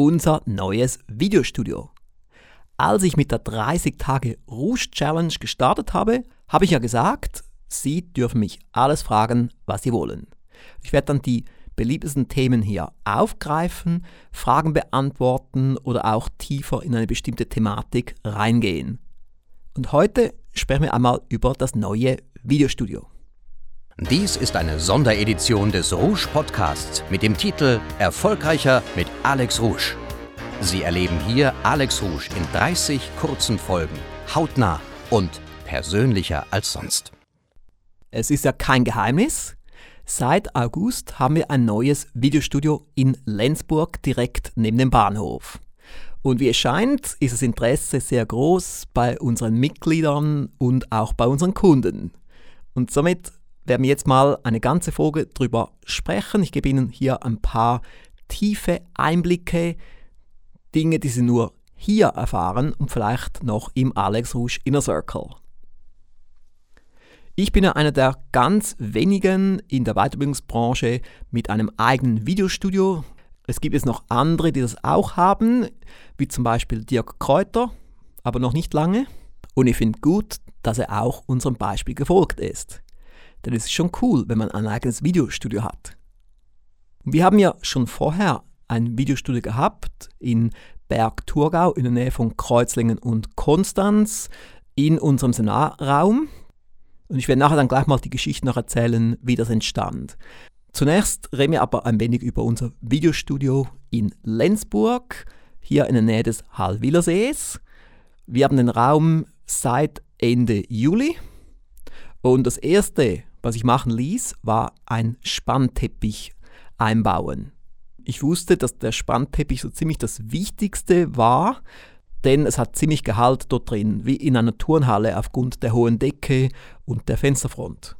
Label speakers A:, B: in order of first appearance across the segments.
A: unser neues Videostudio. Als ich mit der 30 Tage Rouge Challenge gestartet habe, habe ich ja gesagt, Sie dürfen mich alles fragen, was Sie wollen. Ich werde dann die beliebtesten Themen hier aufgreifen, Fragen beantworten oder auch tiefer in eine bestimmte Thematik reingehen. Und heute sprechen wir einmal über das neue Videostudio.
B: Dies ist eine Sonderedition des Rouge Podcasts mit dem Titel Erfolgreicher mit Alex Rouge. Sie erleben hier Alex Rouge in 30 kurzen Folgen, hautnah und persönlicher als sonst.
A: Es ist ja kein Geheimnis. Seit August haben wir ein neues Videostudio in Lenzburg direkt neben dem Bahnhof. Und wie es scheint, ist das Interesse sehr groß bei unseren Mitgliedern und auch bei unseren Kunden. Und somit werden wir jetzt mal eine ganze Folge darüber sprechen. Ich gebe Ihnen hier ein paar tiefe Einblicke, Dinge, die Sie nur hier erfahren und vielleicht noch im Alex Rouge Inner Circle. Ich bin ja einer der ganz wenigen in der Weiterbildungsbranche mit einem eigenen Videostudio. Es gibt jetzt noch andere, die das auch haben, wie zum Beispiel Dirk Kräuter, aber noch nicht lange. Und ich finde gut, dass er auch unserem Beispiel gefolgt ist. Denn es ist schon cool, wenn man ein eigenes Videostudio hat. Wir haben ja schon vorher ein Videostudio gehabt in Berg-Thurgau in der Nähe von Kreuzlingen und Konstanz in unserem Seminarraum. Und ich werde nachher dann gleich mal die Geschichte noch erzählen, wie das entstand. Zunächst reden wir aber ein wenig über unser Videostudio in Lenzburg, hier in der Nähe des Hallwillersees. Wir haben den Raum seit Ende Juli und das erste, was ich machen ließ, war ein Spannteppich einbauen. Ich wusste, dass der Spannteppich so ziemlich das Wichtigste war, denn es hat ziemlich Gehalt dort drin, wie in einer Turnhalle aufgrund der hohen Decke und der Fensterfront.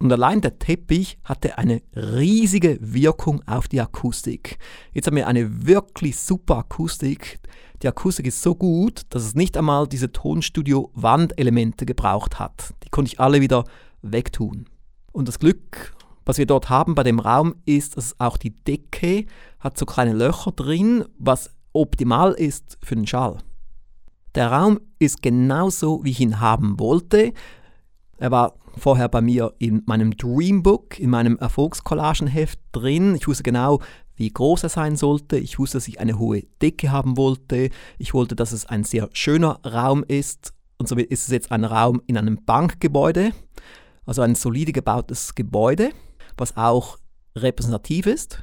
A: Und allein der Teppich hatte eine riesige Wirkung auf die Akustik. Jetzt haben wir eine wirklich super Akustik. Die Akustik ist so gut, dass es nicht einmal diese Tonstudio-Wandelemente gebraucht hat. Die konnte ich alle wieder wegtun. Und das Glück, was wir dort haben bei dem Raum, ist, dass auch die Decke hat so kleine Löcher drin, was optimal ist für den Schall. Der Raum ist genauso, wie ich ihn haben wollte. Er war vorher bei mir in meinem Dreambook, in meinem Erfolgskollagenheft drin. Ich wusste genau, wie groß er sein sollte. Ich wusste, dass ich eine hohe Decke haben wollte. Ich wollte, dass es ein sehr schöner Raum ist. Und somit ist es jetzt ein Raum in einem Bankgebäude, also ein solide gebautes Gebäude, was auch repräsentativ ist.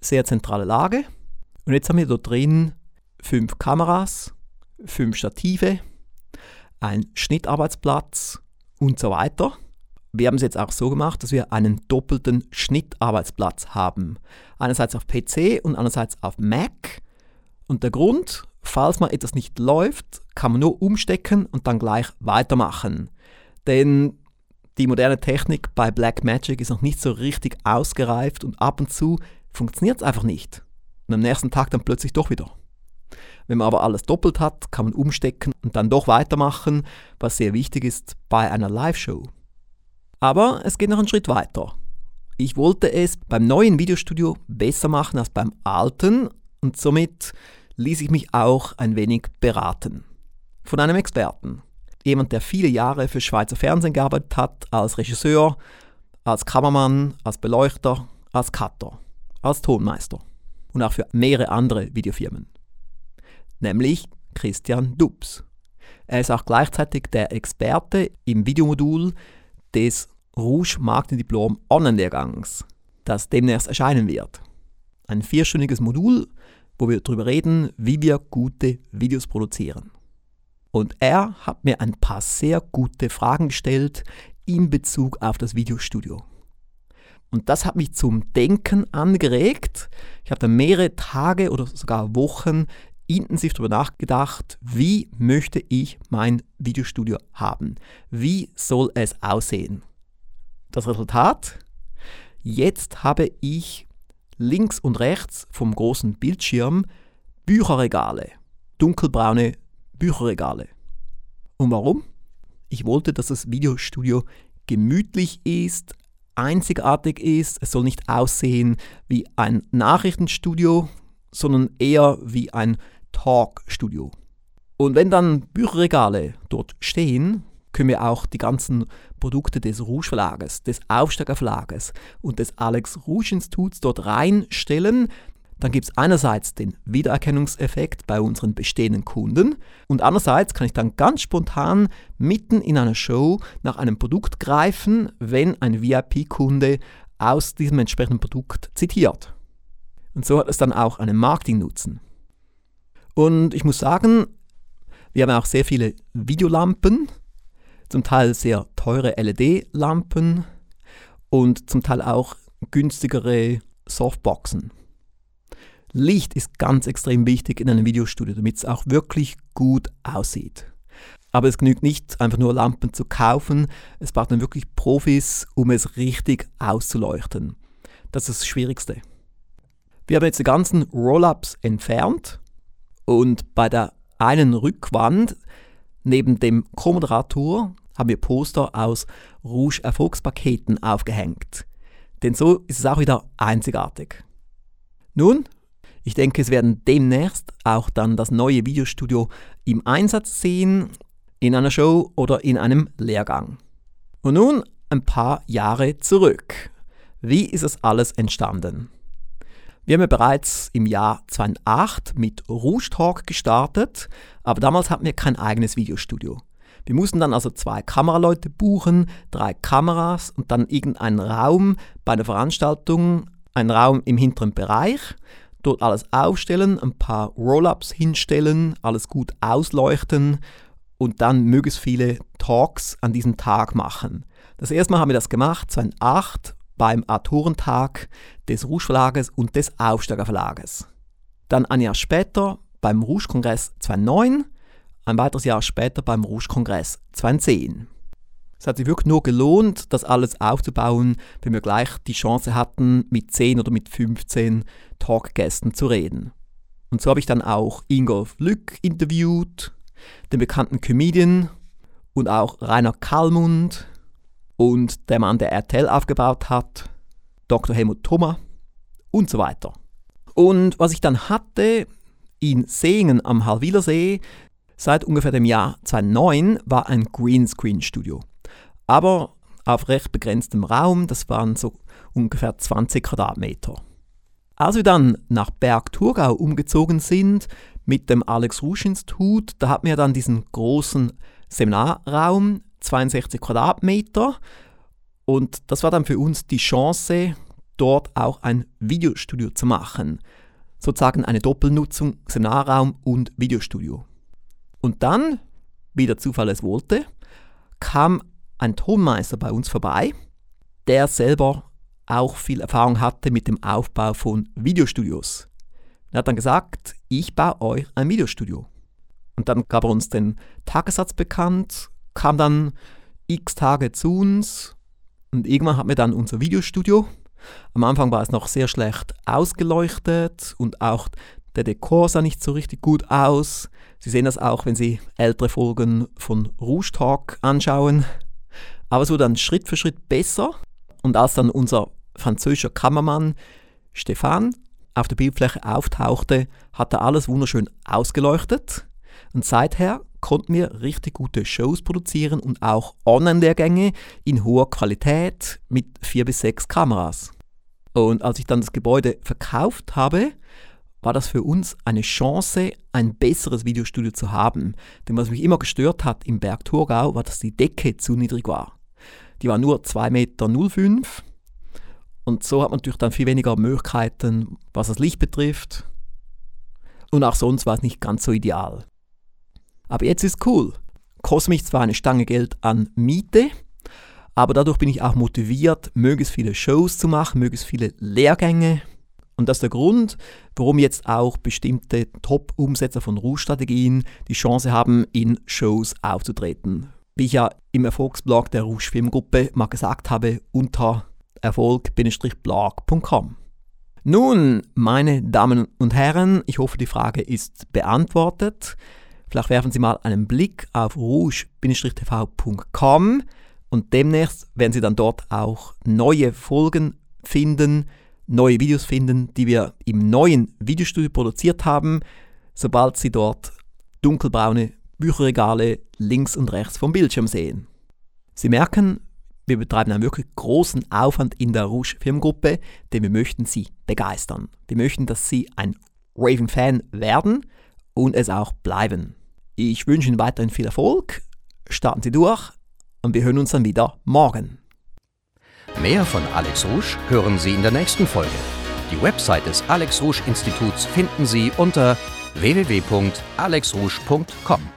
A: Sehr zentrale Lage. Und jetzt haben wir dort drin fünf Kameras, fünf Stative, ein Schnittarbeitsplatz und so weiter. Wir haben es jetzt auch so gemacht, dass wir einen doppelten Schnittarbeitsplatz haben. Einerseits auf PC und andererseits auf Mac. Und der Grund, falls mal etwas nicht läuft, kann man nur umstecken und dann gleich weitermachen. Denn die moderne Technik bei Blackmagic ist noch nicht so richtig ausgereift und ab und zu funktioniert es einfach nicht. Und am nächsten Tag dann plötzlich doch wieder. Wenn man aber alles doppelt hat, kann man umstecken und dann doch weitermachen, was sehr wichtig ist bei einer Live-Show. Aber es geht noch einen Schritt weiter. Ich wollte es beim neuen Videostudio besser machen als beim alten und somit ließ ich mich auch ein wenig beraten. Von einem Experten. Jemand, der viele Jahre für Schweizer Fernsehen gearbeitet hat, als Regisseur, als Kameramann, als Beleuchter, als Cutter, als Tonmeister und auch für mehrere andere Videofirmen nämlich Christian Dubs. Er ist auch gleichzeitig der Experte im Videomodul des Rouge Marketingdiplom Online-Lehrgangs, das demnächst erscheinen wird. Ein vierstündiges Modul, wo wir darüber reden, wie wir gute Videos produzieren. Und er hat mir ein paar sehr gute Fragen gestellt in Bezug auf das Videostudio. Und das hat mich zum Denken angeregt. Ich habe dann mehrere Tage oder sogar Wochen intensiv darüber nachgedacht, wie möchte ich mein Videostudio haben? Wie soll es aussehen? Das Resultat? Jetzt habe ich links und rechts vom großen Bildschirm Bücherregale, dunkelbraune Bücherregale. Und warum? Ich wollte, dass das Videostudio gemütlich ist, einzigartig ist. Es soll nicht aussehen wie ein Nachrichtenstudio, sondern eher wie ein Talkstudio. Und wenn dann Bücherregale dort stehen, können wir auch die ganzen Produkte des Rouge Verlages, des Aufsteiger Verlages und des Alex Rouge Instituts dort reinstellen. Dann gibt es einerseits den Wiedererkennungseffekt bei unseren bestehenden Kunden und andererseits kann ich dann ganz spontan mitten in einer Show nach einem Produkt greifen, wenn ein VIP-Kunde aus diesem entsprechenden Produkt zitiert. Und so hat es dann auch einen Marketingnutzen. Und ich muss sagen, wir haben auch sehr viele Videolampen, zum Teil sehr teure LED-Lampen und zum Teil auch günstigere Softboxen. Licht ist ganz extrem wichtig in einem Videostudio, damit es auch wirklich gut aussieht. Aber es genügt nicht, einfach nur Lampen zu kaufen. Es braucht dann wirklich Profis, um es richtig auszuleuchten. Das ist das Schwierigste. Wir haben jetzt die ganzen Roll-ups entfernt und bei der einen Rückwand neben dem Co-Moderator haben wir Poster aus Rouge Erfolgspaketen aufgehängt. Denn so ist es auch wieder einzigartig. Nun, ich denke, es werden demnächst auch dann das neue Videostudio im Einsatz sehen, in einer Show oder in einem Lehrgang. Und nun ein paar Jahre zurück. Wie ist das alles entstanden? Wir haben ja bereits im Jahr 2008 mit Rouge Talk gestartet, aber damals hatten wir kein eigenes Videostudio. Wir mussten dann also zwei Kameraleute buchen, drei Kameras und dann irgendeinen Raum bei einer Veranstaltung, einen Raum im hinteren Bereich dort alles aufstellen, ein paar Roll-ups hinstellen, alles gut ausleuchten und dann möglichst viele Talks an diesem Tag machen. Das erste Mal haben wir das gemacht, 2008, beim Autorentag des Rouge Verlages und des Aufsteiger Verlages. Dann ein Jahr später beim Rouge Kongress 2009, ein weiteres Jahr später beim Rouge Kongress 2010. Es hat sich wirklich nur gelohnt, das alles aufzubauen, wenn wir gleich die Chance hatten, mit 10 oder mit 15 Talkgästen zu reden. Und so habe ich dann auch Ingolf Lück interviewt, den bekannten Comedian und auch Rainer Kallmund und der Mann, der RTL aufgebaut hat, Dr. Helmut Thoma und so weiter. Und was ich dann hatte in Singen am Halwilersee seit ungefähr dem Jahr 2009 war ein Greenscreen-Studio aber auf recht begrenztem Raum, das waren so ungefähr 20 Quadratmeter. Als wir dann nach Berg-Thurgau umgezogen sind mit dem Alex Rusch Institut, da hatten wir dann diesen großen Seminarraum, 62 Quadratmeter. Und das war dann für uns die Chance, dort auch ein Videostudio zu machen. Sozusagen eine Doppelnutzung, Seminarraum und Videostudio. Und dann, wie der Zufall es wollte, kam ein Tonmeister bei uns vorbei, der selber auch viel Erfahrung hatte mit dem Aufbau von Videostudios. Er hat dann gesagt, ich baue euch ein Videostudio. Und dann gab er uns den Tagessatz bekannt, kam dann x Tage zu uns und irgendwann hatten wir dann unser Videostudio. Am Anfang war es noch sehr schlecht ausgeleuchtet und auch der Dekor sah nicht so richtig gut aus. Sie sehen das auch, wenn Sie ältere Folgen von Rouge Talk anschauen. Aber es wurde dann Schritt für Schritt besser. Und als dann unser französischer Kameramann Stefan auf der Bildfläche auftauchte, hat er alles wunderschön ausgeleuchtet. Und seither konnten wir richtig gute Shows produzieren und auch Online-Lehrgänge in hoher Qualität mit vier bis sechs Kameras. Und als ich dann das Gebäude verkauft habe, war das für uns eine Chance, ein besseres Videostudio zu haben. Denn was mich immer gestört hat im Berg Thurgau, war, dass die Decke zu niedrig war. Die war nur 2,05 Meter. Und so hat man natürlich dann viel weniger Möglichkeiten, was das Licht betrifft. Und auch sonst war es nicht ganz so ideal. Aber jetzt ist cool. Kostet mich zwar eine Stange Geld an Miete, aber dadurch bin ich auch motiviert, möglichst viele Shows zu machen, möglichst viele Lehrgänge. Und das ist der Grund, warum jetzt auch bestimmte Top-Umsetzer von Rouge-Strategien die Chance haben, in Shows aufzutreten wie ich ja im Erfolgsblog der Rouge Filmgruppe mal gesagt habe, unter erfolg-blog.com. Nun, meine Damen und Herren, ich hoffe, die Frage ist beantwortet. Vielleicht werfen Sie mal einen Blick auf rouge-tv.com und demnächst werden Sie dann dort auch neue Folgen finden neue Videos finden, die wir im neuen Videostudio produziert haben, sobald Sie dort dunkelbraune Bücherregale links und rechts vom Bildschirm sehen. Sie merken, wir betreiben einen wirklich großen Aufwand in der Rouge Firmengruppe, denn wir möchten Sie begeistern. Wir möchten, dass Sie ein Raven-Fan werden und es auch bleiben. Ich wünsche Ihnen weiterhin viel Erfolg, starten Sie durch und wir hören uns dann wieder morgen.
B: Mehr von Alex Rouge hören Sie in der nächsten Folge. Die Website des Alex Rouge Instituts finden Sie unter www.alexrouge.com.